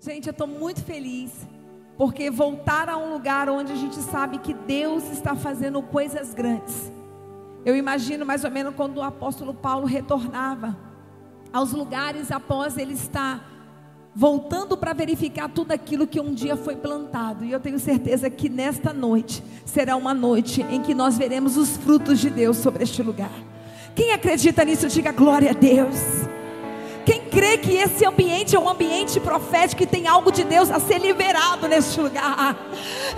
Gente, eu estou muito feliz. Porque voltar a um lugar onde a gente sabe que Deus está fazendo coisas grandes. Eu imagino mais ou menos quando o apóstolo Paulo retornava aos lugares após ele estar voltando para verificar tudo aquilo que um dia foi plantado. E eu tenho certeza que nesta noite será uma noite em que nós veremos os frutos de Deus sobre este lugar. Quem acredita nisso, diga glória a Deus. Crê que esse ambiente é um ambiente profético e tem algo de Deus a ser liberado neste lugar.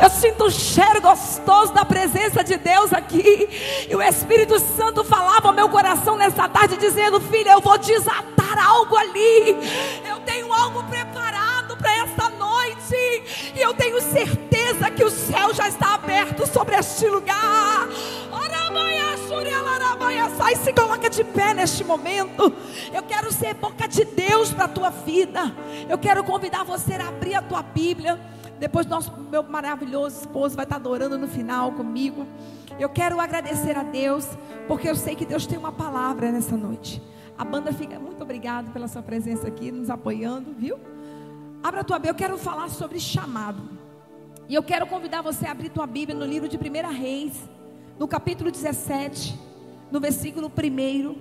Eu sinto um cheiro gostoso da presença de Deus aqui. E o Espírito Santo falava ao meu coração nessa tarde, dizendo: Filha, eu vou desatar algo ali. Eu tenho algo preparado para esta noite. E eu tenho certeza que o céu já está aberto sobre este lugar. Sai, se coloca de pé neste momento. Eu quero ser boca de Deus para a tua vida. Eu quero convidar você a abrir a tua Bíblia. Depois nosso meu maravilhoso esposo vai estar adorando no final comigo. Eu quero agradecer a Deus, porque eu sei que Deus tem uma palavra nessa noite. A banda fica muito obrigado pela sua presença aqui, nos apoiando, viu? Abra a tua Bíblia, eu quero falar sobre chamado. E eu quero convidar você a abrir tua Bíblia no livro de 1 Reis, no capítulo 17, no versículo 1.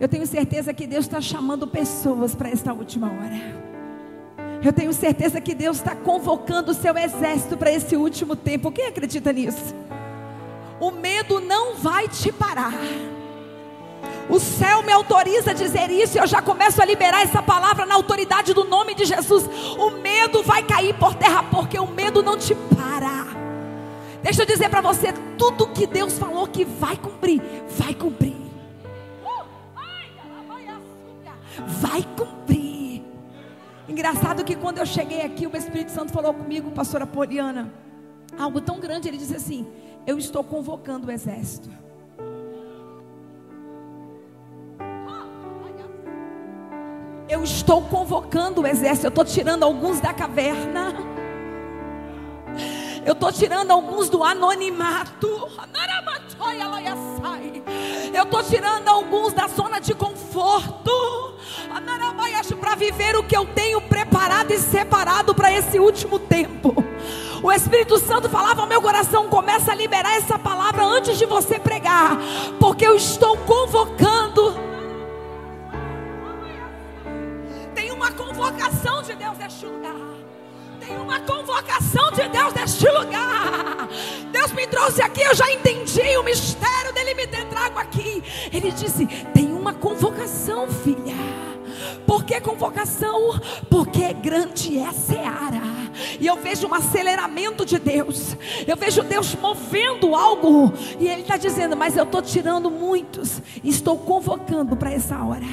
Eu tenho certeza que Deus está chamando pessoas para esta última hora. Eu tenho certeza que Deus está convocando o seu exército para esse último tempo. Quem acredita nisso? O medo não vai te parar. O céu me autoriza a dizer isso e eu já começo a liberar essa palavra na autoridade do nome de Jesus. O medo vai cair por terra porque o medo não te para. Deixa eu dizer para você, tudo que Deus falou que vai cumprir, vai cumprir. Vai cumprir. Engraçado que quando eu cheguei aqui, o Espírito Santo falou comigo, pastora Poliana, algo tão grande, ele disse assim: Eu estou convocando o exército. Eu estou convocando o exército. Eu estou tirando alguns da caverna. Eu estou tirando alguns do anonimato. Eu estou tirando alguns da zona de conforto. Para viver o que eu tenho preparado e separado para esse último tempo. O Espírito Santo falava ao meu coração: começa a liberar essa palavra antes de você pregar, porque eu estou convocando uma convocação de Deus neste lugar. Tem uma convocação de Deus neste lugar. Deus me trouxe aqui, eu já entendi o mistério dele me ter trago aqui. Ele disse: tem uma convocação, filha. Por que convocação? Porque grande é a seara. E eu vejo um aceleramento de Deus. Eu vejo Deus movendo algo. E Ele está dizendo: Mas eu estou tirando muitos. Estou convocando para essa hora.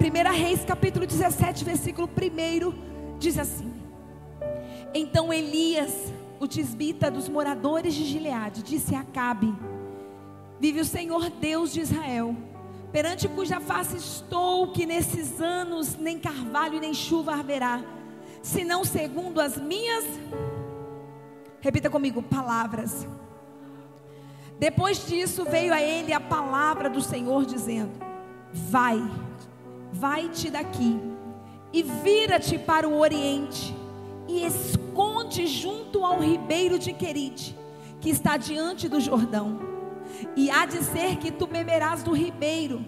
1 Reis capítulo 17, versículo 1 diz assim: Então Elias, o tisbita dos moradores de Gileade, disse a Acabe: Vive o Senhor Deus de Israel, perante cuja face estou, que nesses anos nem carvalho nem chuva haverá, senão segundo as minhas. Repita comigo, palavras. Depois disso veio a ele a palavra do Senhor dizendo: Vai vai-te daqui e vira-te para o oriente e esconde junto ao ribeiro de Querite, que está diante do Jordão. E há de ser que tu beberás do ribeiro,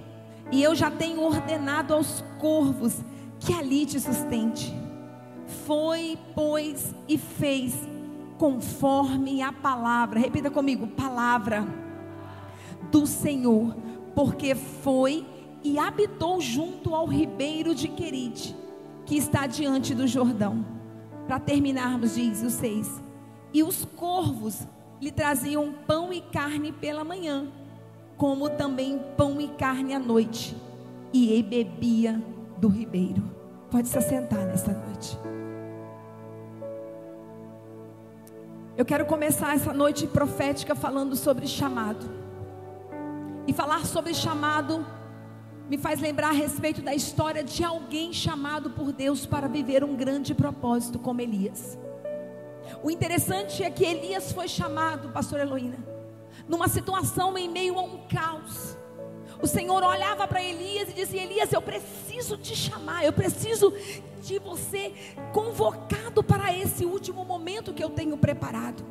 e eu já tenho ordenado aos corvos que ali te sustente. Foi, pois, e fez conforme a palavra, repita comigo, palavra do Senhor, porque foi e habitou junto ao ribeiro de Querite, que está diante do Jordão. Para terminarmos, diz o 6. E os corvos lhe traziam pão e carne pela manhã, como também pão e carne à noite, e ele bebia do ribeiro. Pode se assentar nesta noite. Eu quero começar essa noite profética falando sobre chamado. E falar sobre chamado me faz lembrar a respeito da história de alguém chamado por Deus para viver um grande propósito, como Elias. O interessante é que Elias foi chamado, pastor Heloína, numa situação em meio a um caos. o Senhor olhava para Elias e dizia: Elias, eu preciso te chamar, eu preciso de você convocado para esse último momento que eu tenho preparado.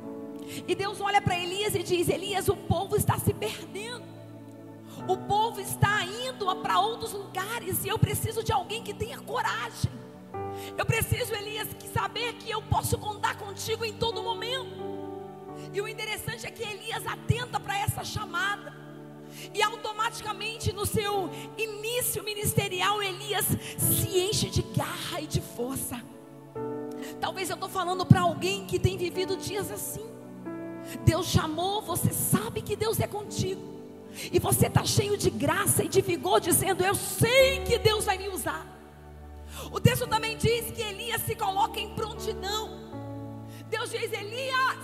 E Deus olha para Elias e diz: Elias, o povo está se perdendo. O povo está indo para outros lugares e eu preciso de alguém que tenha coragem. Eu preciso, Elias, saber que eu posso contar contigo em todo momento. E o interessante é que Elias atenta para essa chamada. E automaticamente no seu início ministerial, Elias se enche de garra e de força. Talvez eu estou falando para alguém que tem vivido dias assim. Deus chamou, você sabe que Deus é contigo. E você está cheio de graça e de vigor, dizendo: Eu sei que Deus vai me usar. O texto também diz que Elias se coloca em prontidão. Deus diz: Elias,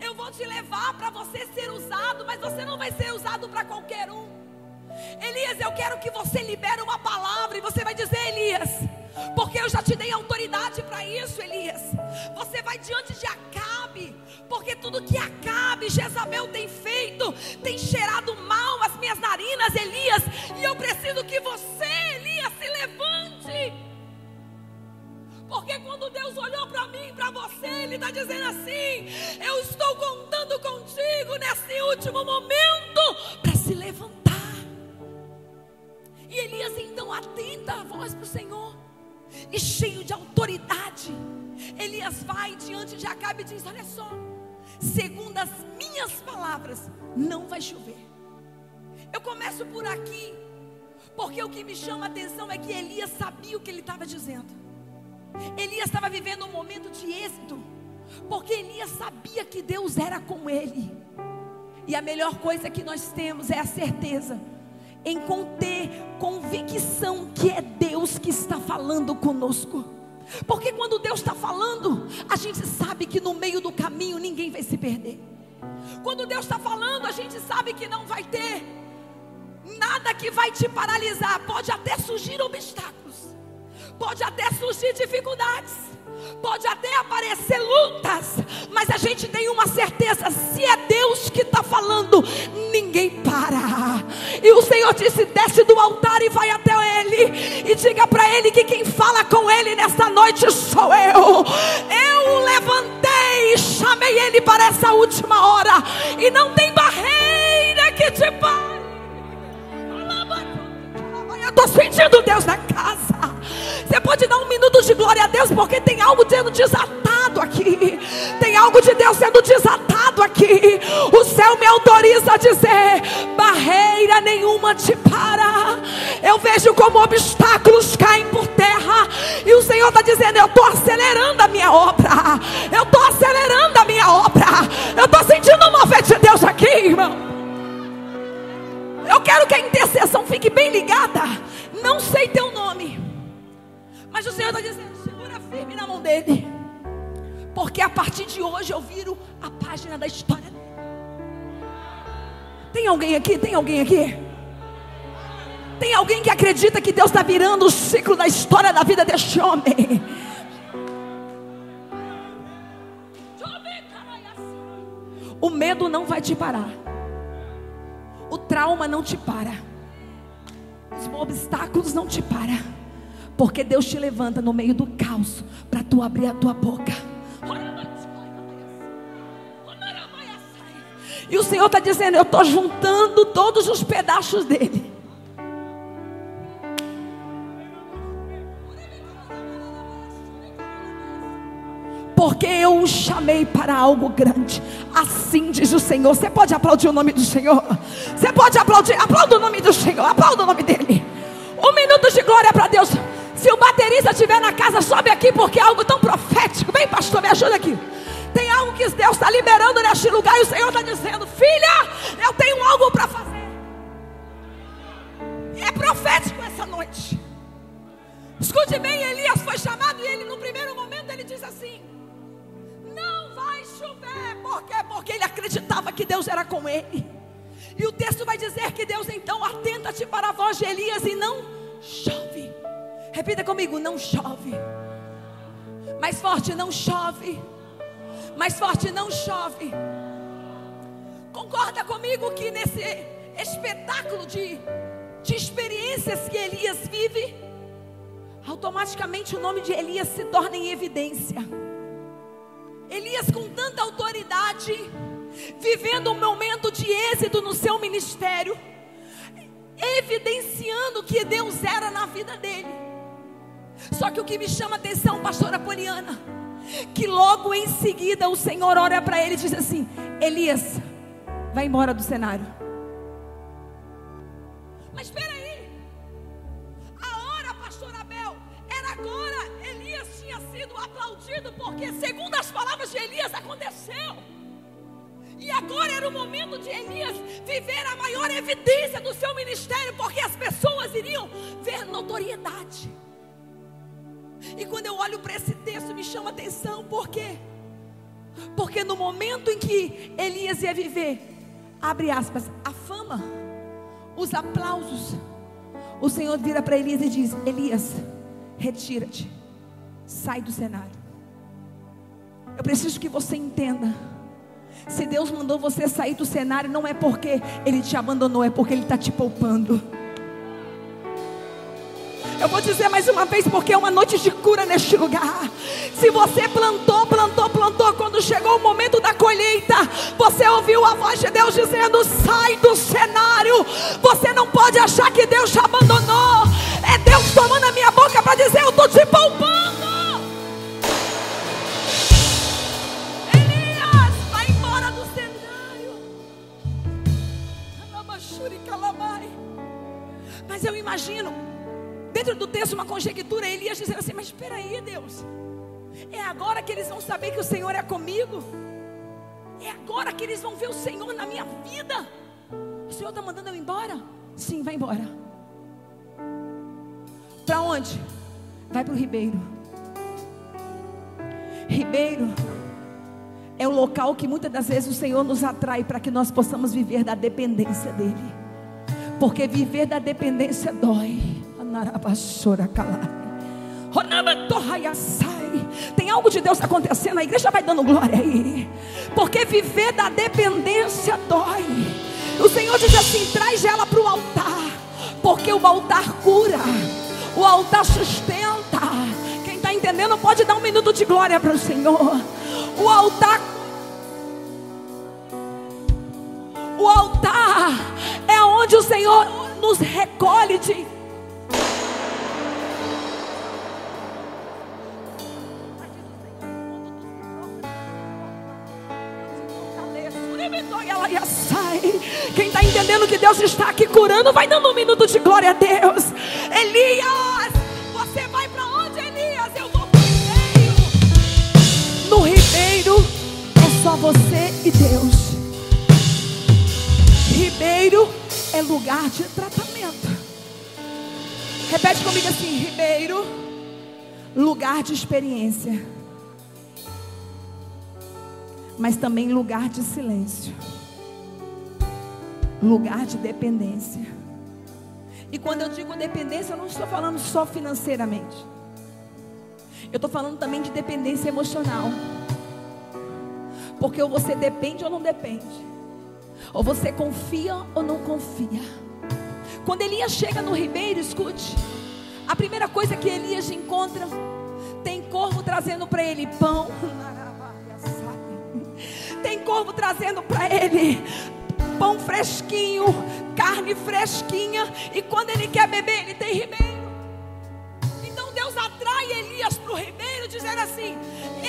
eu vou te levar para você ser usado, mas você não vai ser usado para qualquer um. Elias, eu quero que você libere uma palavra e você vai dizer, Elias, porque eu já te dei autoridade para isso, Elias. Você vai diante de Acabe, porque tudo que Acabe, Jezabel tem feito, tem cheirado mal as minhas narinas, Elias, e eu preciso que você, Elias, se levante. Porque quando Deus olhou para mim, para você, Ele está dizendo assim: Eu estou contando contigo nesse último momento para se levantar. E Elias então atenta a voz para o Senhor, e cheio de autoridade, Elias vai diante de Acabe e diz: Olha só, segundo as minhas palavras, não vai chover. Eu começo por aqui, porque o que me chama a atenção é que Elias sabia o que ele estava dizendo. Elias estava vivendo um momento de êxito, porque Elias sabia que Deus era com ele. E a melhor coisa que nós temos é a certeza em conter convicção que é Deus que está falando conosco. Porque quando Deus está falando, a gente sabe que no meio do caminho ninguém vai se perder. Quando Deus está falando, a gente sabe que não vai ter nada que vai te paralisar. Pode até surgir obstáculos, Pode até surgir dificuldades, pode até aparecer lutas, mas a gente tem uma certeza: se é Deus que está falando, ninguém para. E o Senhor disse: desce do altar e vai até Ele, e diga para Ele que quem fala com Ele nesta noite sou eu. Eu o levantei e chamei Ele para essa última hora, e não tem barreira que te pare. Eu estou sentindo Deus na casa. Você pode dar um minuto de glória a Deus, porque tem algo sendo desatado aqui. Tem algo de Deus sendo desatado aqui. O céu me autoriza a dizer: barreira nenhuma te para. Eu vejo como obstáculos caem por terra. E o Senhor está dizendo: eu estou acelerando a minha obra. Eu estou acelerando a minha obra. Eu estou sentindo uma fé de Deus aqui, irmão. Eu quero que a intercessão fique bem ligada. Não sei teu nome. Mas o Senhor está dizendo: segura firme na mão dele. Porque a partir de hoje eu viro a página da história. Tem alguém aqui? Tem alguém aqui? Tem alguém que acredita que Deus está virando o ciclo da história da vida deste homem? O medo não vai te parar. O trauma não te para. Os obstáculos não te param. Porque Deus te levanta no meio do caos para tu abrir a tua boca. E o Senhor está dizendo: Eu estou juntando todos os pedaços dele. Porque eu o chamei para algo grande. Assim diz o Senhor. Você pode aplaudir o nome do Senhor? Você pode aplaudir? Aplauda o nome do Senhor. Aplauda o nome dele. Um minuto de glória para Deus. Se o baterista estiver na casa, sobe aqui porque é algo tão profético. Vem, pastor, me ajuda aqui. Tem algo que Deus está liberando neste lugar e o Senhor está dizendo: Filha, eu tenho algo para fazer. É profético essa noite. Escute bem, Elias foi chamado e ele, no primeiro momento, ele diz assim: chover. Por quê? Porque ele acreditava que Deus era com ele. E o texto vai dizer que Deus então atenta-te para a voz de Elias e não chove. Repita comigo: não chove. Mais forte, não chove. Mais forte, não chove. Concorda comigo que nesse espetáculo de, de experiências que Elias vive, automaticamente o nome de Elias se torna em evidência. Elias, com tanta autoridade, vivendo um momento de êxito no seu ministério, evidenciando que Deus era na vida dele. Só que o que me chama a atenção, pastora Poliana, que logo em seguida o Senhor olha para ele e diz assim: Elias, vai embora do cenário. Mas espera sido aplaudido porque, segundo as palavras de Elias, aconteceu. E agora era o momento de Elias viver a maior evidência do seu ministério, porque as pessoas iriam ver notoriedade. E quando eu olho para esse texto, me chama atenção, por quê? Porque no momento em que Elias ia viver, abre aspas, a fama, os aplausos, o Senhor vira para Elias e diz: Elias, retira-te, sai do cenário. Eu preciso que você entenda se Deus mandou você sair do cenário, não é porque Ele te abandonou, é porque Ele está te poupando. Eu vou dizer mais uma vez, porque é uma noite de cura neste lugar. Se você plantou, plantou, plantou, quando chegou o momento da colheita, você ouviu a voz de Deus dizendo: sai do cenário. Você não pode achar que Deus te abandonou. É Deus tomando a minha boca para dizer: eu estou te poupando. Mas eu imagino, dentro do texto, uma conjectura, Elias dizendo assim: Mas espera aí, Deus, é agora que eles vão saber que o Senhor é comigo, é agora que eles vão ver o Senhor na minha vida. O Senhor está mandando eu embora? Sim, vai embora. Para onde? Vai para o Ribeiro. Ribeiro é o local que muitas das vezes o Senhor nos atrai para que nós possamos viver da dependência dEle. Porque viver da dependência dói. Tem algo de Deus acontecendo, a igreja vai dando glória aí. Porque viver da dependência dói. O Senhor diz assim: traz ela para o altar. Porque o altar cura, o altar sustenta. Quem está entendendo pode dar um minuto de glória para o Senhor. O altar O altar é onde o Senhor nos recolhe de. Quem está entendendo que Deus está aqui curando, vai dando um minuto de glória a Deus. Elias, ribeiro é só você e Deus. Ribeiro é lugar de tratamento. Repete comigo assim: Ribeiro, lugar de experiência, mas também lugar de silêncio, lugar de dependência. E quando eu digo dependência, eu não estou falando só financeiramente, eu estou falando também de dependência emocional, porque ou você depende ou não depende. Ou você confia ou não confia. Quando Elias chega no ribeiro, escute. A primeira coisa que Elias encontra, tem corvo trazendo para ele pão. Tem corvo trazendo para ele pão fresquinho, carne fresquinha. E quando ele quer beber, ele tem ribeiro. Dizendo assim: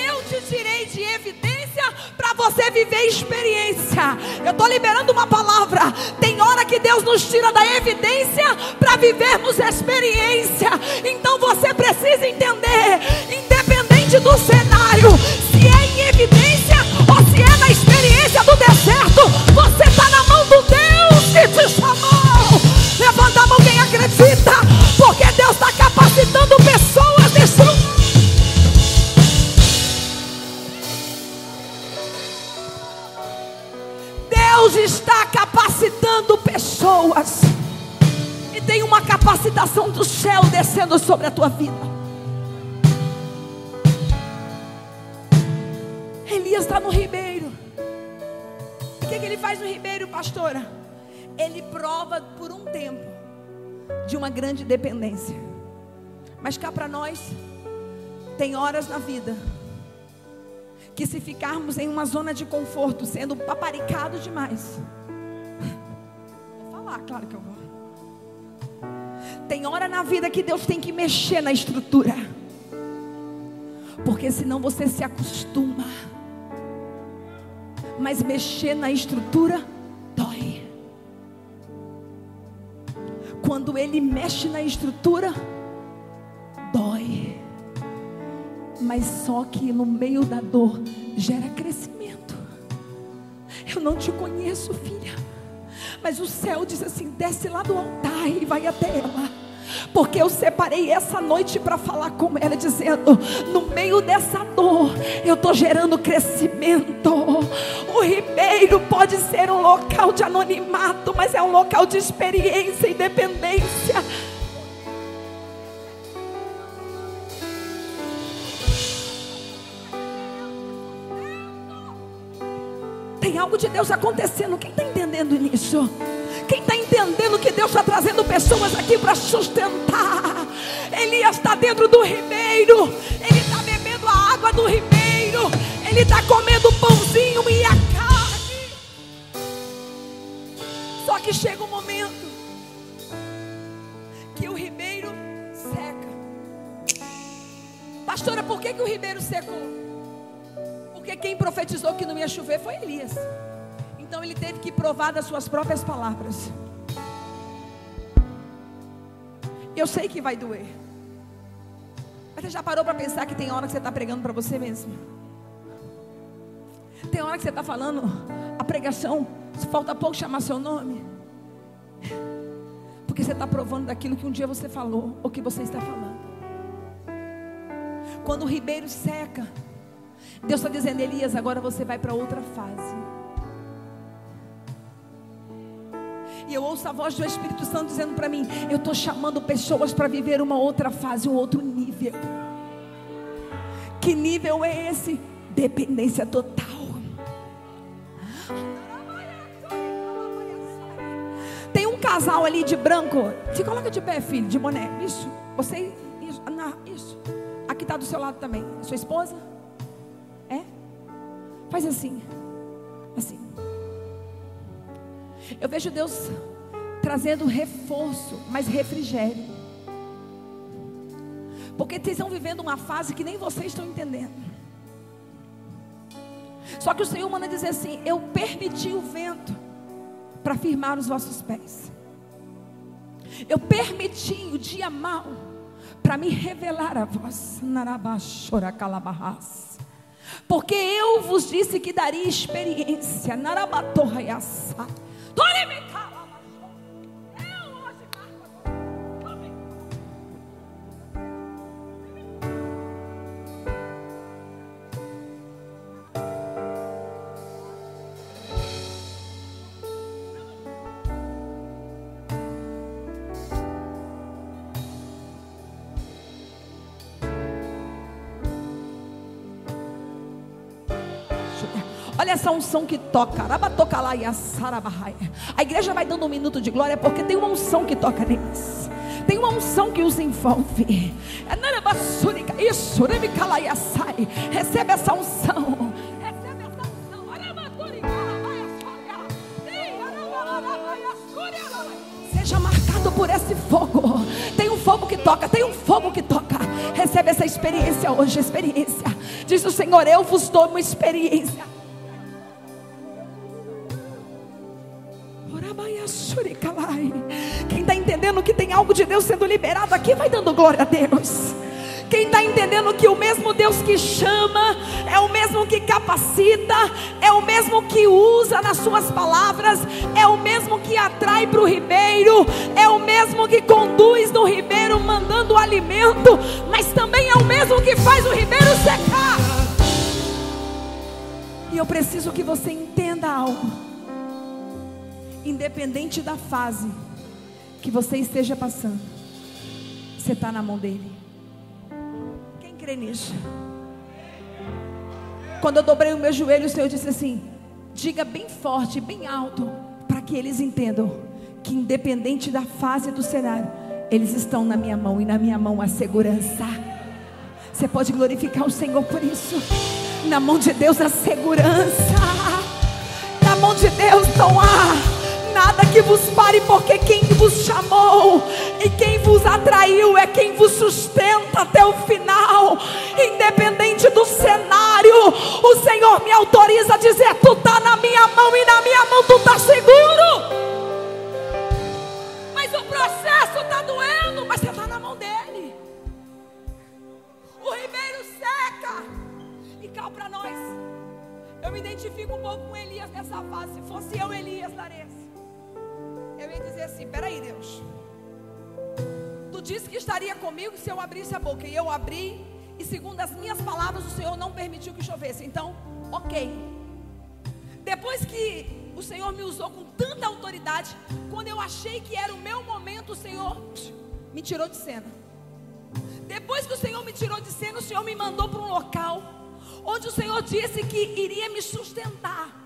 Eu te tirei de evidência para você viver experiência. Eu estou liberando uma palavra. Tem hora que Deus nos tira da evidência para vivermos experiência. Então você precisa entender, independente do cenário, se é em evidência ou se é na experiência do deserto, você está na mão do Deus que te chamou. Levanta a mão quem acredita, porque Deus está capacitando está capacitando pessoas. E tem uma capacitação do céu descendo sobre a tua vida. Elias está no ribeiro. O que, que ele faz no ribeiro, pastora? ele prova por um tempo de uma grande dependência. Mas cá para nós, tem horas na vida que se ficarmos em uma zona de conforto, sendo paparicado demais. Vou falar, claro que eu vou. Tem hora na vida que Deus tem que mexer na estrutura. Porque senão você se acostuma. Mas mexer na estrutura dói. Quando ele mexe na estrutura, dói. Mas só que no meio da dor gera crescimento. Eu não te conheço, filha. Mas o céu diz assim: desce lá do altar e vai até ela. Porque eu separei essa noite para falar com ela, dizendo: no meio dessa dor, eu estou gerando crescimento. O Ribeiro pode ser um local de anonimato, mas é um local de experiência e dependência. Algo de Deus acontecendo. Quem está entendendo nisso? Quem está entendendo que Deus está trazendo pessoas aqui para sustentar? Elias está dentro do ribeiro, ele está bebendo a água do ribeiro, ele está comendo pãozinho e a carne. Só que chega um momento que o ribeiro seca. Pastora, por que, que o ribeiro secou? Porque quem profetizou que não ia chover foi Elias. Então ele teve que provar das suas próprias palavras. Eu sei que vai doer. Mas você já parou para pensar que tem hora que você está pregando para você mesmo? Tem hora que você está falando a pregação, falta pouco chamar seu nome. Porque você está provando daquilo que um dia você falou, ou que você está falando. Quando o ribeiro seca, Deus está dizendo, Elias, agora você vai para outra fase. E eu ouço a voz do Espírito Santo dizendo para mim: Eu estou chamando pessoas para viver uma outra fase, um outro nível. Que nível é esse? Dependência total. Tem um casal ali de branco. Se coloca de pé, filho, de boné. Isso. Você. Isso. Aqui está do seu lado também. Sua esposa? Faz assim. Assim. Eu vejo Deus trazendo reforço, mas refrigério. Porque vocês estão vivendo uma fase que nem vocês estão entendendo. Só que o Senhor manda dizer assim: Eu permiti o vento para firmar os vossos pés. Eu permiti o dia mau para me revelar a vós. Narabachora calabarras. Porque eu vos disse que daria experiência. Narabatorra yassa. Olha essa unção que toca. A igreja vai dando um minuto de glória porque tem uma unção que toca neles. Tem uma unção que os envolve. Isso, recebe essa unção. Recebe essa unção. Seja marcado por esse fogo. Tem um fogo que toca, tem um fogo que toca. Recebe essa experiência hoje, experiência. Diz o Senhor, eu vos dou uma experiência. Quem está entendendo que tem algo de Deus sendo liberado aqui, vai dando glória a Deus. Quem está entendendo que o mesmo Deus que chama, é o mesmo que capacita, é o mesmo que usa nas suas palavras, é o mesmo que atrai para o ribeiro, é o mesmo que conduz no ribeiro mandando o alimento, mas também é o mesmo que faz o ribeiro secar. E eu preciso que você entenda algo independente da fase que você esteja passando, você está na mão dele. Quem crê nisso? Quando eu dobrei o meu joelho, o Senhor disse assim: diga bem forte, bem alto, para que eles entendam. que independente da fase do cenário, eles estão na minha mão e na minha mão a segurança. Você pode glorificar o Senhor por isso. Na mão de Deus a segurança. Na mão de Deus não há nada que vos pare, porque quem vos chamou e quem vos atraiu é quem vos sustenta até o final, independente do cenário. O Senhor me autoriza a dizer: Tu está na minha mão e na minha mão tu está seguro. Mas o processo está doendo, mas você está na mão dele. O ribeiro seca e cá para nós. Eu me identifico um pouco com Elias nessa fase. Se fosse eu, Elias, Larissa eu ia dizer assim: peraí, Deus. Tu disse que estaria comigo se eu abrisse a boca. E eu abri, e segundo as minhas palavras, o Senhor não permitiu que chovesse. Então, ok. Depois que o Senhor me usou com tanta autoridade, quando eu achei que era o meu momento, o Senhor me tirou de cena. Depois que o Senhor me tirou de cena, o Senhor me mandou para um local onde o Senhor disse que iria me sustentar.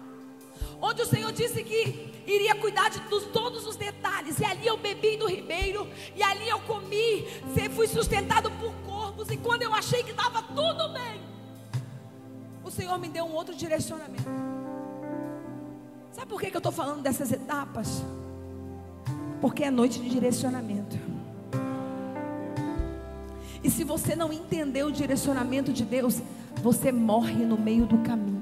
Onde o Senhor disse que iria cuidar de todos os detalhes. E ali eu bebi do ribeiro, e ali eu comi, fui sustentado por corpos. E quando eu achei que estava tudo bem, o Senhor me deu um outro direcionamento. Sabe por que, que eu estou falando dessas etapas? Porque é noite de direcionamento. E se você não entender o direcionamento de Deus, você morre no meio do caminho.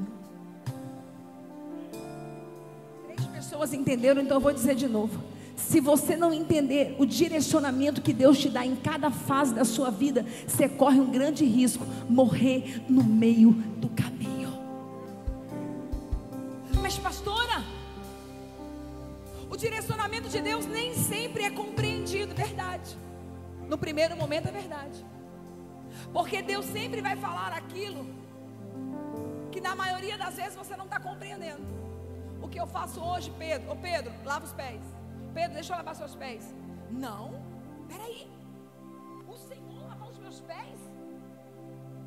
Pessoas entenderam, então eu vou dizer de novo. Se você não entender o direcionamento que Deus te dá em cada fase da sua vida, você corre um grande risco morrer no meio do caminho. Mas pastora, o direcionamento de Deus nem sempre é compreendido, verdade. No primeiro momento é verdade. Porque Deus sempre vai falar aquilo que na maioria das vezes você não está compreendendo que eu faço hoje, Pedro? Ô Pedro, lava os pés. Pedro, deixa eu lavar seus pés. Não, peraí. O Senhor lavou os meus pés?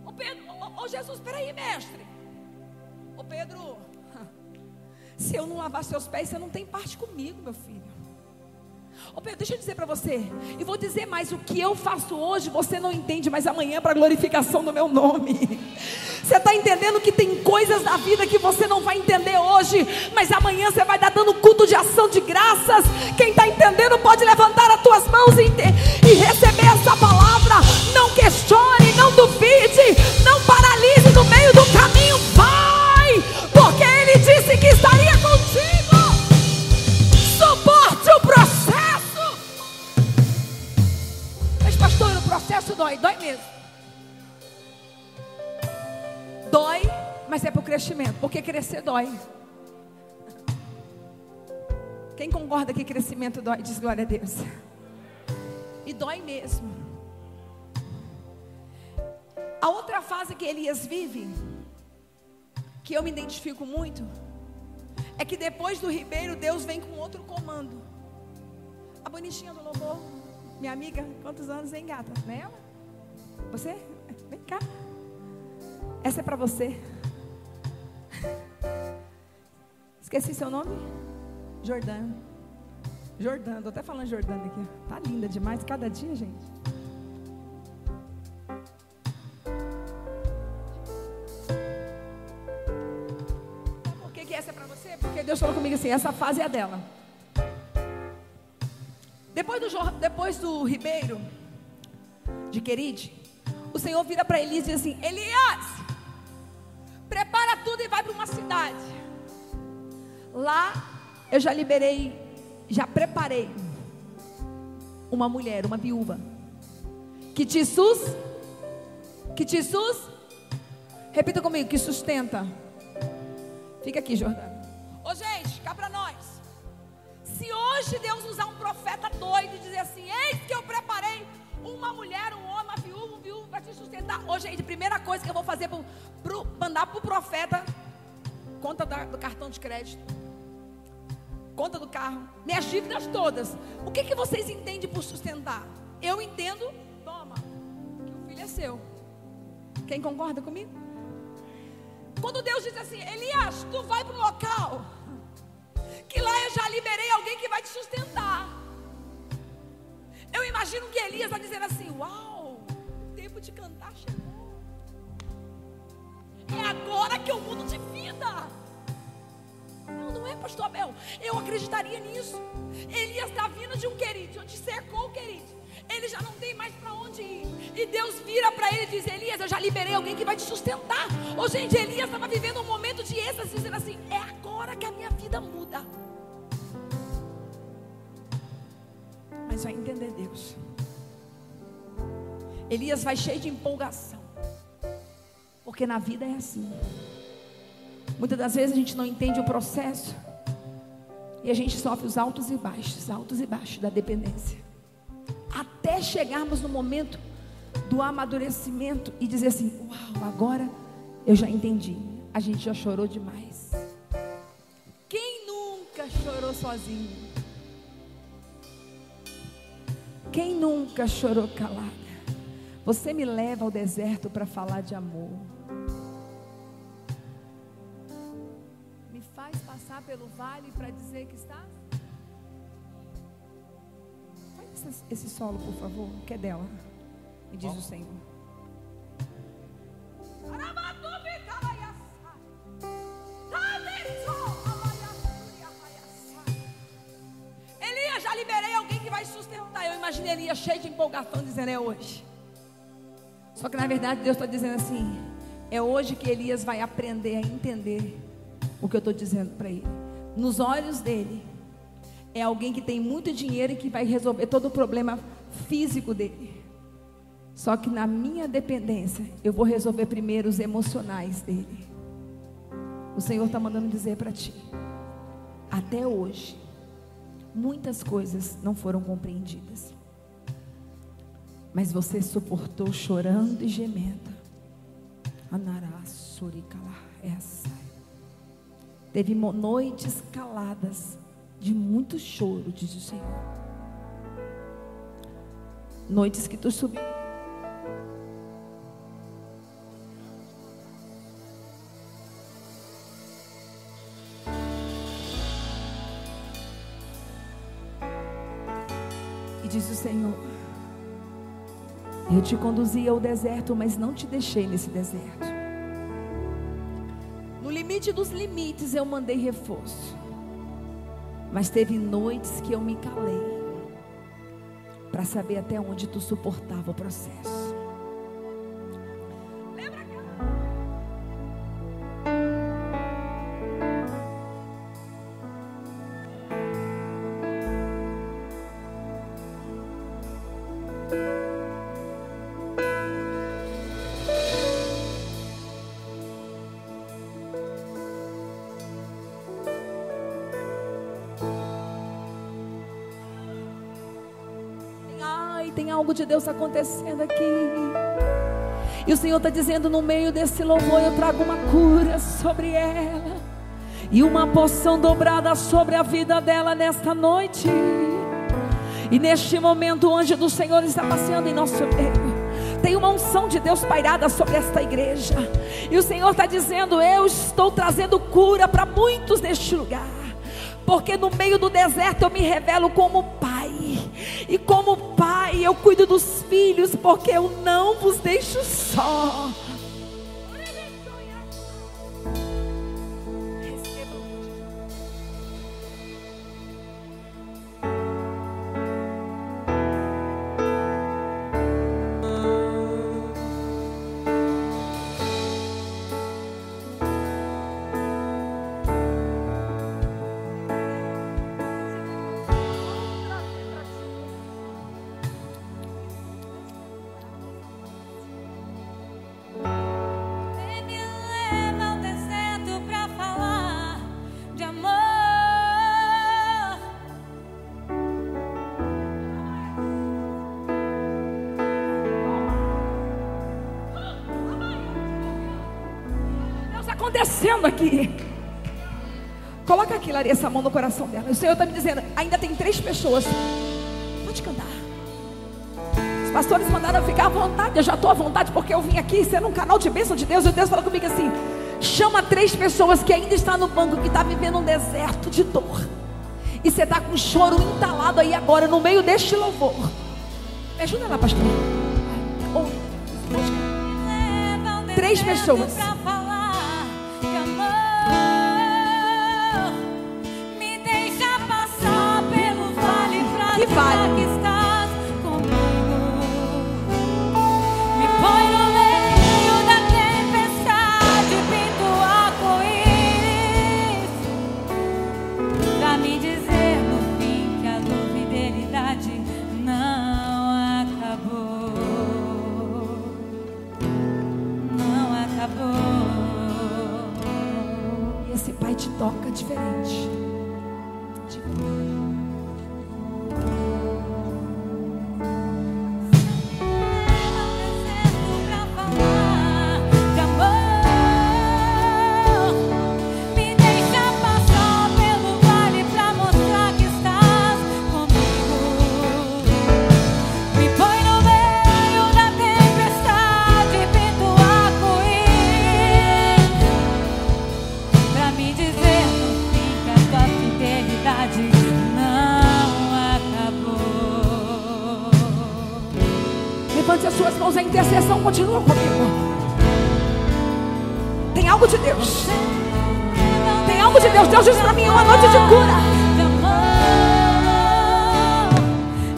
Ô Pedro, ô, ô Jesus, peraí, mestre. Ô Pedro, se eu não lavar seus pés, você não tem parte comigo, meu filho. Ô Pedro, deixa eu dizer para você. E vou dizer mais: o que eu faço hoje você não entende, mas amanhã é para glorificação do meu nome. Você está entendendo que tem coisas na vida que você não vai entender hoje, mas amanhã você vai dar dando culto de ação de graças. Quem está entendendo pode levantar as tuas mãos e, e receber crescer dói. Quem concorda que crescimento dói, diz glória a Deus. E dói mesmo. A outra fase que Elias vive, que eu me identifico muito, é que depois do ribeiro, Deus vem com outro comando. A bonitinha do louvor, minha amiga, quantos anos, vem gata? Não é ela? Você? Vem cá. Essa é para você. Esqueci seu nome? Jordano. Jordano, estou até falando Jordano aqui. Tá linda demais cada dia, gente. Por que, que essa é para você? Porque Deus falou comigo assim: essa fase é dela. Depois do, depois do Ribeiro, de Queride, o Senhor vira para Elias e diz assim: Elias, prepara tudo e vai para uma cidade. Lá eu já liberei, já preparei uma mulher, uma viúva, que te sus, que te sus, repita comigo, que sustenta. Fica aqui, Jordão. Ô gente, cá para nós. Se hoje Deus usar um profeta doido e dizer assim, eis que eu preparei uma mulher, um homem, uma viúva, um viúvo para te sustentar. Hoje, gente, primeira coisa que eu vou fazer para mandar para o profeta conta da, do cartão de crédito, conta do carro, minhas dívidas todas. O que, que vocês entendem por sustentar? Eu entendo, toma, que o filho é seu. Quem concorda comigo? Quando Deus diz assim, Elias, tu vai para um local Que lá eu já liberei alguém que vai te sustentar. Eu imagino que Elias está dizendo assim: Uau, o tempo de cantar chegou. É agora que eu mudo de vida. Não, não é, pastor Abel. Eu acreditaria nisso. Elias está vindo de um querido, onde cercou o querido. Ele já não tem mais para onde ir. E Deus vira para ele e diz: Elias, eu já liberei alguém que vai te sustentar. Ô, gente, Elias estava vivendo um momento de êxtase, dizendo assim: É agora que a minha vida muda. Mas vai entender Deus. Elias vai cheio de empolgação. Porque na vida é assim. Muitas das vezes a gente não entende o processo. E a gente sofre os altos e baixos, altos e baixos da dependência. Até chegarmos no momento do amadurecimento e dizer assim: Uau, agora eu já entendi. A gente já chorou demais. Quem nunca chorou sozinho? Quem nunca chorou calada? Você me leva ao deserto para falar de amor. Pelo vale para dizer que está. Faz esse, esse solo, por favor, que é dela. Me diz o Senhor. Elias, já liberei alguém que vai sustentar. Eu imaginei Elias cheio de empolgação, dizendo: É hoje. Só que na verdade Deus está dizendo assim: É hoje que Elias vai aprender a entender o que eu estou dizendo para ele. Nos olhos dele, é alguém que tem muito dinheiro e que vai resolver todo o problema físico dele. Só que na minha dependência, eu vou resolver primeiro os emocionais dele. O Senhor está mandando dizer para ti: até hoje, muitas coisas não foram compreendidas. Mas você suportou chorando e gemendo. Essa. Teve noites caladas de muito choro, diz o Senhor. Noites que tu subiu diz o Senhor. Eu te conduzi ao deserto, mas não te deixei nesse deserto. Limite dos limites eu mandei reforço. Mas teve noites que eu me calei para saber até onde tu suportava o processo. Algo de Deus acontecendo aqui. E o Senhor está dizendo: no meio desse louvor, eu trago uma cura sobre ela, e uma poção dobrada sobre a vida dela nesta noite. E neste momento, o anjo do Senhor está passeando em nosso meio. Tem uma unção de Deus pairada sobre esta igreja. E o Senhor está dizendo: Eu estou trazendo cura para muitos neste lugar. Porque no meio do deserto eu me revelo como Pai. E como eu cuido dos filhos, porque eu não vos deixo só. Acontecendo aqui? Coloca aqui, Laria, essa mão no coração dela. O Senhor está me dizendo, ainda tem três pessoas. Pode cantar. Os pastores mandaram eu ficar à vontade. Eu já estou à vontade porque eu vim aqui sendo um canal de bênção de Deus. E Deus falou comigo assim: chama três pessoas que ainda estão no banco, que está vivendo um deserto de dor. E você está com choro entalado aí agora, no meio deste louvor. Me ajuda lá, pastor. Três pessoas. Que vale. toca diferente. Continua comigo. Tem algo de Deus. Tem algo de Deus. Deus disse para mim uma noite de cura.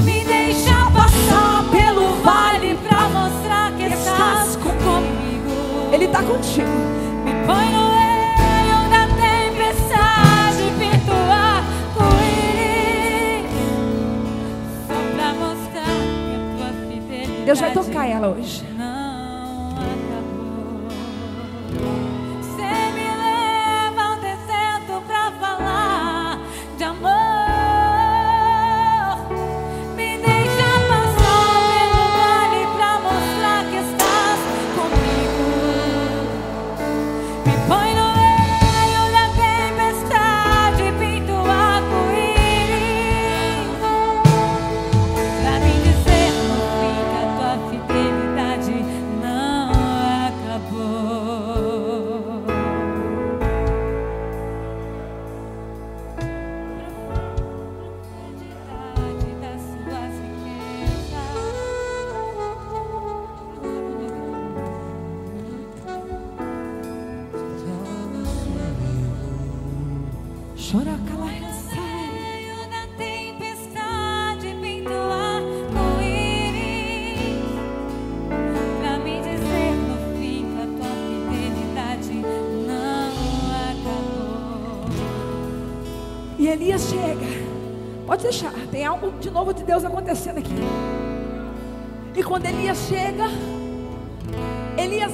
Me deixa passar pelo vale para mostrar que estás comigo. Ele está contigo. Deus vai tocar ela hoje.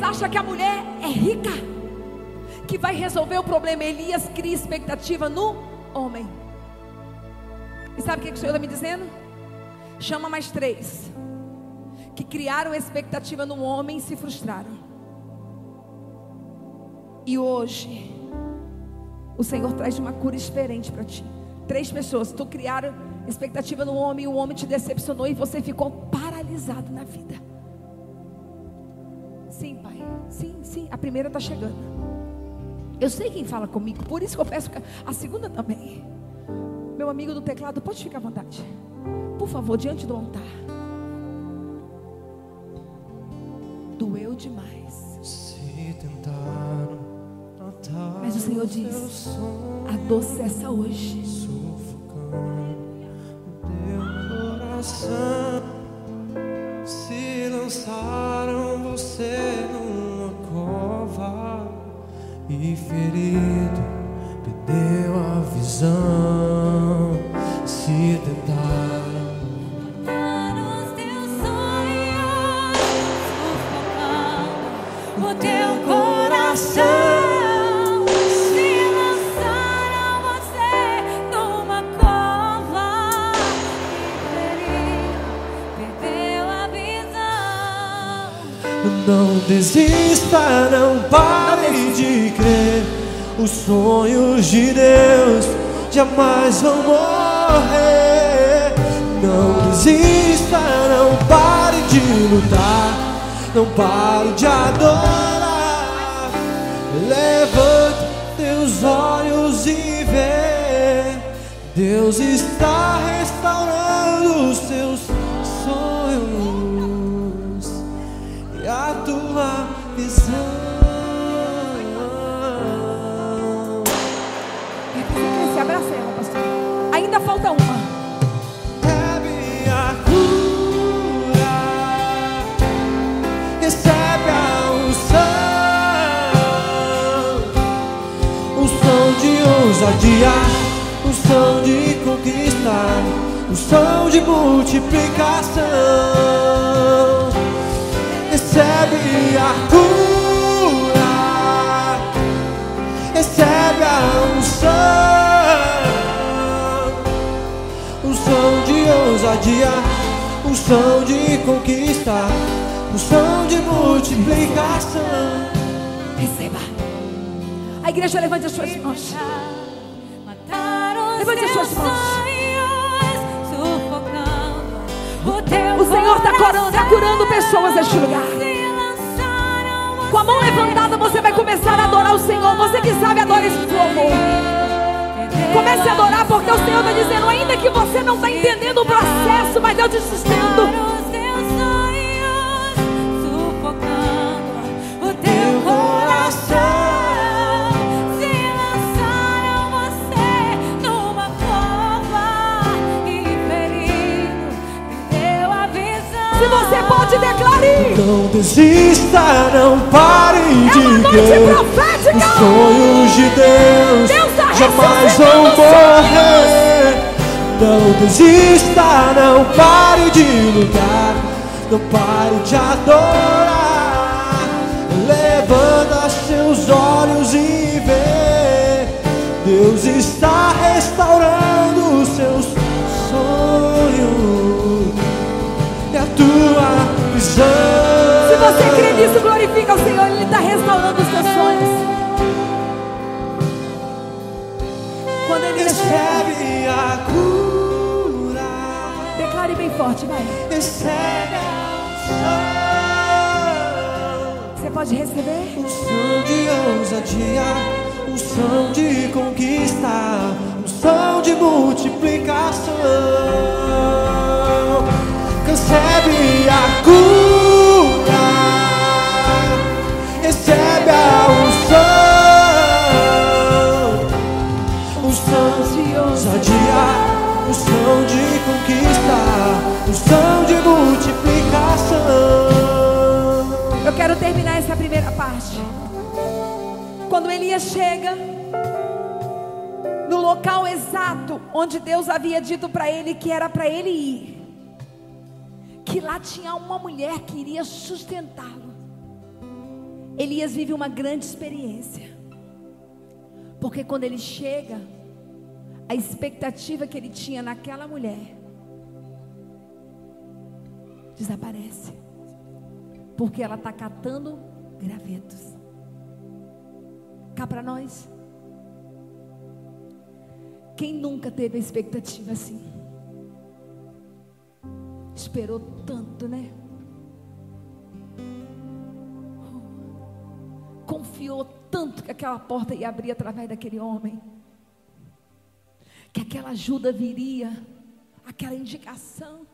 Acha que a mulher é rica, que vai resolver o problema. Elias cria expectativa no homem. E sabe o que o Senhor está me dizendo? Chama mais três que criaram expectativa no homem e se frustraram. E hoje, o Senhor traz uma cura diferente para ti. Três pessoas, tu criaram expectativa no homem, e o homem te decepcionou e você ficou paralisado na vida. Sim, pai. Sim, sim. A primeira está chegando. Eu sei quem fala comigo, por isso que eu peço a segunda também. Meu amigo do teclado, pode ficar à vontade. Por favor, diante do altar. Doeu demais. Mas o Senhor diz: a dor cessa hoje. coração se lançaram você numa cova e ferido perdeu a visão. Se desista, não pare de crer. Os sonhos de Deus jamais vão morrer. Não desista, não pare de lutar. Não pare de adorar. Levanta teus olhos e vê. Deus está restaurando os seus sonhos visão. Pastor. Ainda falta uma. Unção de de conquistar, unção de multiplicação. Recebe a cura, recebe a unção, unção de ousadia, unção de conquista, unção de multiplicação. Receba. A igreja levante as suas mãos. Levante as suas mãos. O Senhor está curando, tá curando pessoas neste lugar. Com a mão levantada, você vai começar a adorar o Senhor. Você que sabe, adora esse louvor. Comece a adorar, porque o Senhor está dizendo, ainda que você não está entendendo o processo, mas eu te sustento. Pode, declare. Não desista, não pare É uma de noite crer. profética. Os sonhos de Deus, Deus jamais vão morrer. Não desista, não pare de lutar, não pare de adorar. Levanta seus olhos e vê. Deus está restaurando Se você crê nisso, glorifica o Senhor. Ele está restaurando os teus sonhos. Quando Ele Recebe a cura, declare bem forte, vai. recebe a Você pode receber? unção, unção de ousadia, unção de conquista, unção de multiplicação. Recebe a cura, recebe a unção, unção de ousadia, unção de conquista, unção de multiplicação. Eu quero terminar essa primeira parte. Quando Elias chega no local exato onde Deus havia dito para ele que era para ele ir, que lá tinha uma mulher que iria sustentá-lo. Elias vive uma grande experiência. Porque quando ele chega, a expectativa que ele tinha naquela mulher desaparece. Porque ela está catando gravetos. Cá para nós. Quem nunca teve a expectativa assim? Esperou tanto, né? Confiou tanto que aquela porta ia abrir através daquele homem. Que aquela ajuda viria, aquela indicação.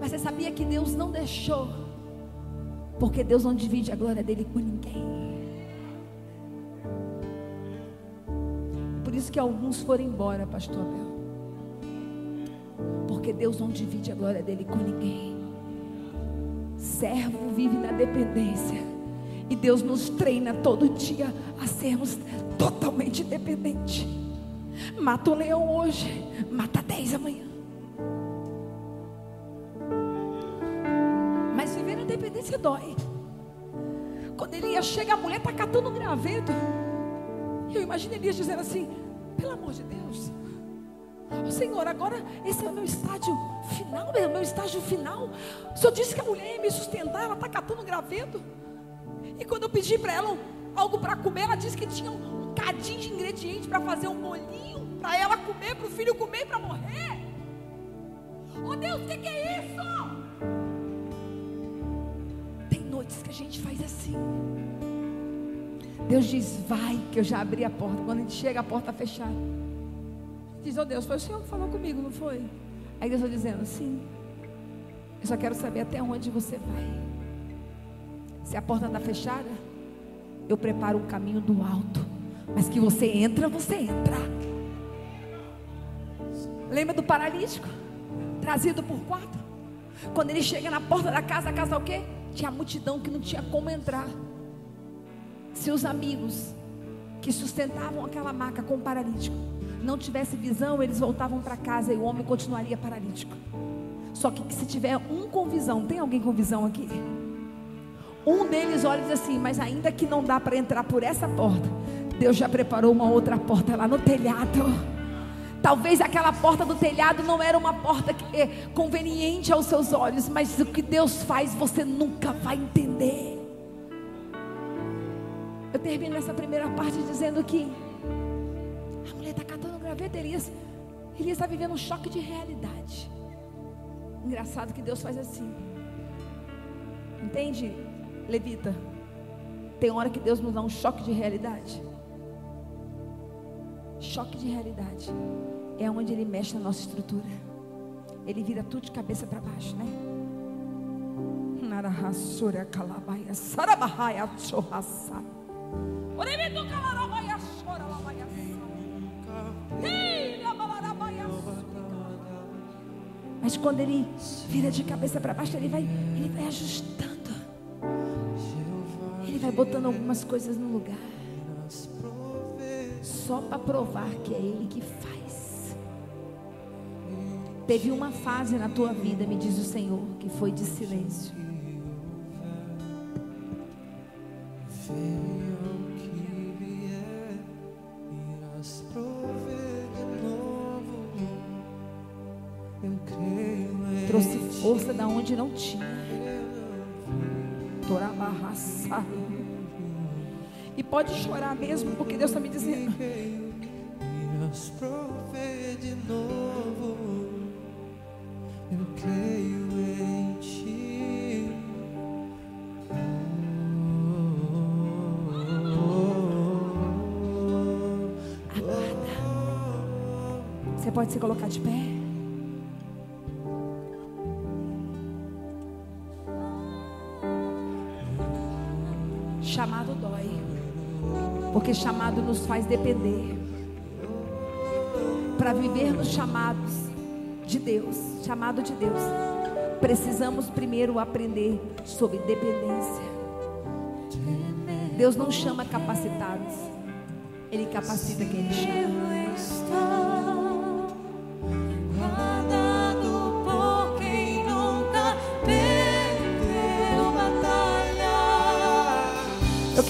Mas você sabia que Deus não deixou, porque Deus não divide a glória dele com ninguém. Isso que alguns foram embora, pastor Abel. Porque Deus não divide a glória dele com ninguém. Servo vive na dependência. E Deus nos treina todo dia a sermos totalmente dependentes. Mata o leão hoje, mata dez amanhã. Mas viver na dependência dói. Quando ele ia chegar, a mulher está catando um graveto. Eu imagino Elias dizendo assim: pelo amor de Deus, Ô, Senhor, agora esse é o meu estágio final, é o meu estágio final. O Senhor disse que a mulher ia me sustentar, ela está catando um graveto. E quando eu pedi para ela algo para comer, ela disse que tinha um, um cadinho de ingrediente para fazer um bolinho para ela comer, para o filho comer e para morrer. Oh Deus, o que, que é isso? Tem noites que a gente faz assim. Deus diz, vai, que eu já abri a porta. Quando a gente chega, a porta está fechada. Diz, oh Deus, foi o Senhor que falou comigo, não foi? Aí Deus está dizendo, sim. Eu só quero saber até onde você vai. Se a porta está fechada, eu preparo o caminho do alto. Mas que você entra, você entra. Lembra do paralítico? Trazido por quatro. Quando ele chega na porta da casa, a casa é o quê? Tinha multidão que não tinha como entrar. Seus amigos que sustentavam aquela maca com o paralítico não tivesse visão, eles voltavam para casa e o homem continuaria paralítico. Só que se tiver um com visão, tem alguém com visão aqui? Um deles olha e diz assim: Mas ainda que não dá para entrar por essa porta, Deus já preparou uma outra porta lá no telhado. Talvez aquela porta do telhado não era uma porta é conveniente aos seus olhos, mas o que Deus faz você nunca vai entender. Eu termino essa primeira parte dizendo que a mulher está catando graveta, Elias, Elias está vivendo um choque de realidade. Engraçado que Deus faz assim. Entende, Levita? Tem hora que Deus nos dá um choque de realidade. Choque de realidade é onde Ele mexe na nossa estrutura. Ele vira tudo de cabeça para baixo, né? Narahasura kalabaia, sarabahaya chorraça. Mas quando ele vira de cabeça para baixo, ele vai, ele vai ajustando. Ele vai botando algumas coisas no lugar. Só para provar que é ele que faz. Teve uma fase na tua vida, me diz o Senhor, que foi de silêncio. Força da onde não tinha. E pode chorar mesmo, porque Deus está me dizendo. Irás prover de novo. Eu creio em ti. Aguarda. Você pode se colocar de pé? Chamado nos faz depender. Para vivermos chamados de Deus, chamado de Deus, precisamos primeiro aprender sobre dependência. Deus não chama capacitados, Ele capacita quem Ele chama.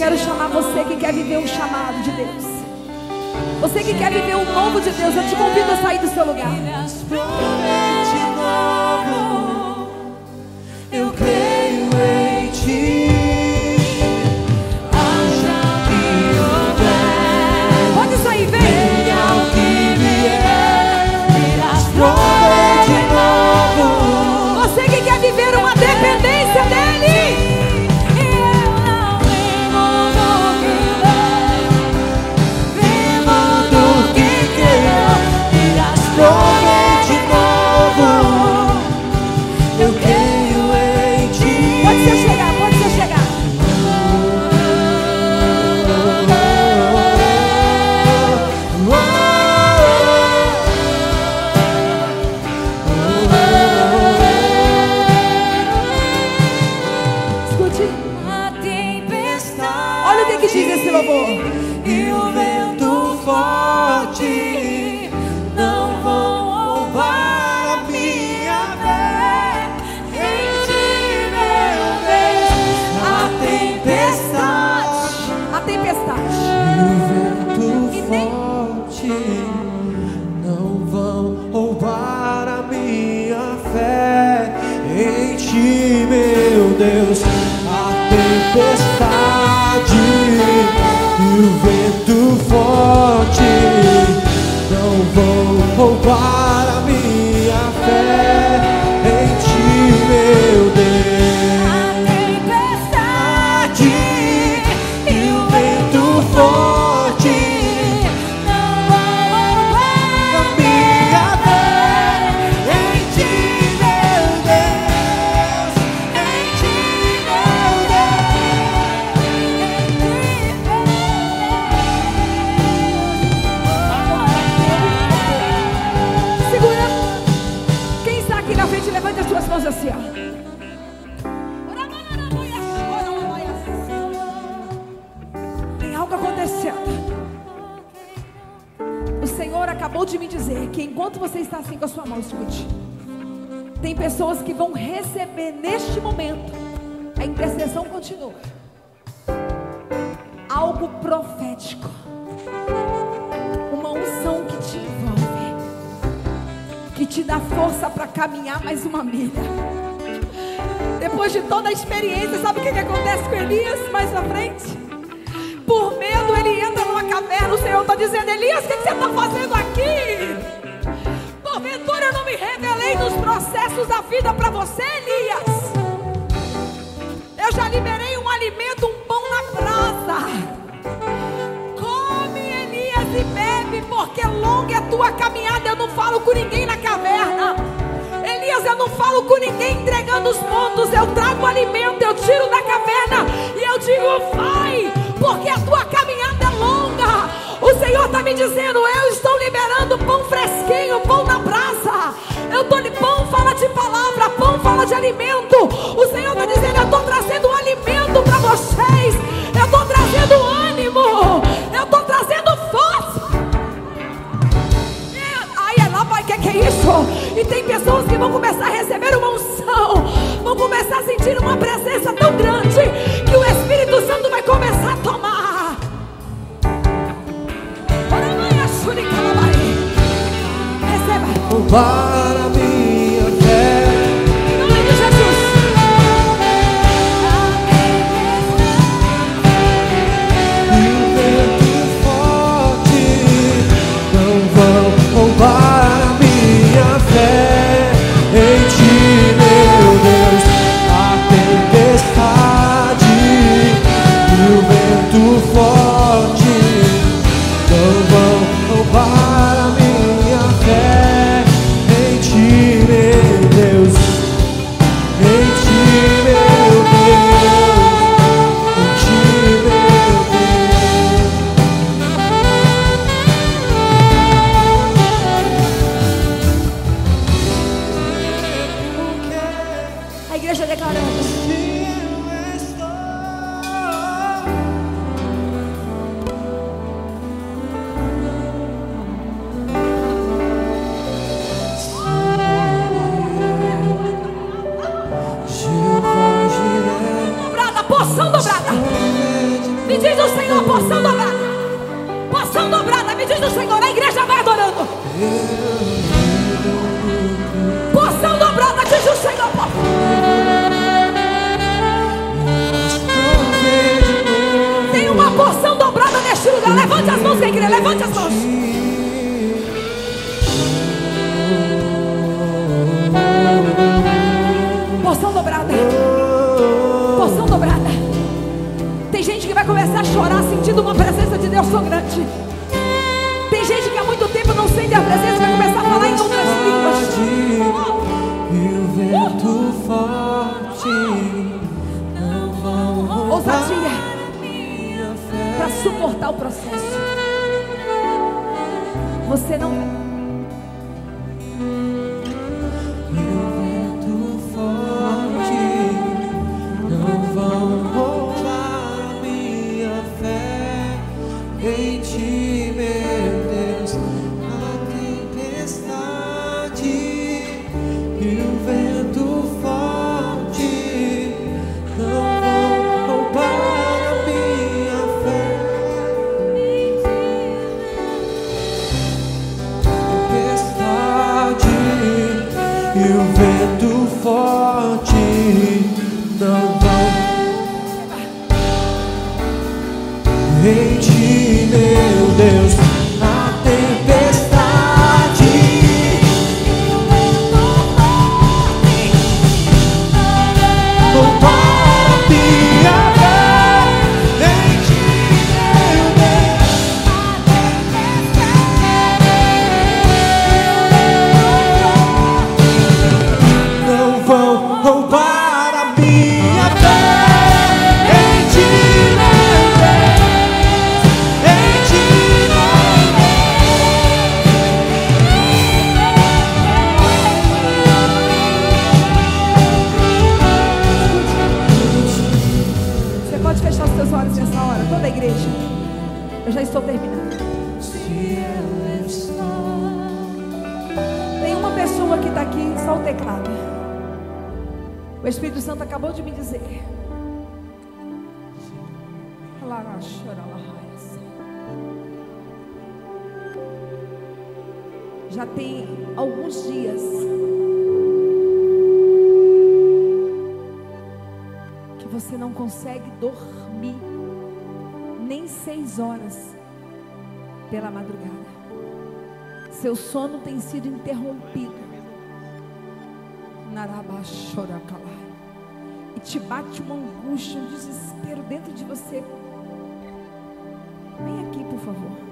Quero chamar você que quer viver um chamado de Deus. Você que quer viver um novo de Deus, eu te convido a sair do seu lugar. Tem algo acontecendo. O Senhor acabou de me dizer que enquanto você está assim com a sua mão, escute. Tem pessoas que vão receber neste momento. A intercessão continua. Algo profético. Uma unção que te envolve. Que te dá força para caminhar mais uma milha. Depois de toda a experiência, sabe o que, que acontece com Elias mais na frente? Por medo, ele entra numa caverna. O Senhor está dizendo: Elias, o que, que você está fazendo aqui? Porventura eu não me revelei nos processos da vida para você, Elias. Eu já liberei um alimento, um pão na brasa. Come, Elias, e bebe, porque longa é a tua caminhada. Eu não falo com ninguém na caverna. Eu não falo com ninguém entregando os pontos. Eu trago alimento, eu tiro da caverna e eu digo, vai, porque a tua caminhada é longa. O Senhor está me dizendo, eu estou liberando pão fresquinho, pão na brasa. Eu estou de pão, fala de palavra, pão fala de alimento. O Senhor está dizendo, eu estou trazendo alimento para vocês. Eu estou trazendo ânimo. Eu estou trazendo força. Ai, lá, pai, que que é isso? E tem pessoas que vão começar a receber uma unção, vão começar a sentir uma presença tão grande que o Espírito Santo vai começar a tomar. Receba. Para vento forte não vão roubar Ousadia para suportar o processo. Você não O Espírito Santo acabou de me dizer. Já tem alguns dias que você não consegue dormir nem seis horas pela madrugada. Seu sono tem sido interrompido. E te bate uma angústia, um desespero dentro de você. Vem aqui, por favor.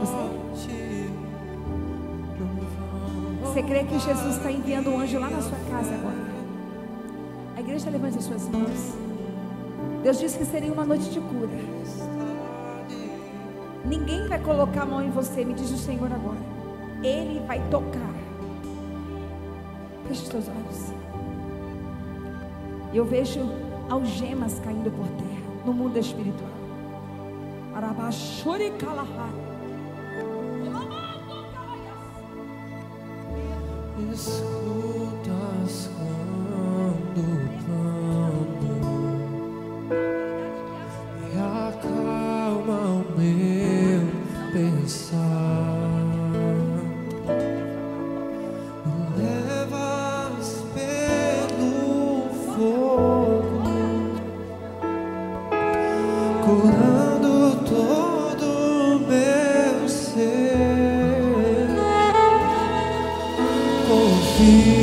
Você, você crê que Jesus está enviando um anjo lá na sua casa agora? A igreja levante as suas mãos. Deus disse que seria uma noite de cura. Ninguém vai colocar a mão em você, me diz o Senhor agora. Ele vai tocar. Feche os teus olhos. Eu vejo algemas caindo por terra no mundo espiritual. Arabashuri Kalahari. Isso. see.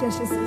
Você pode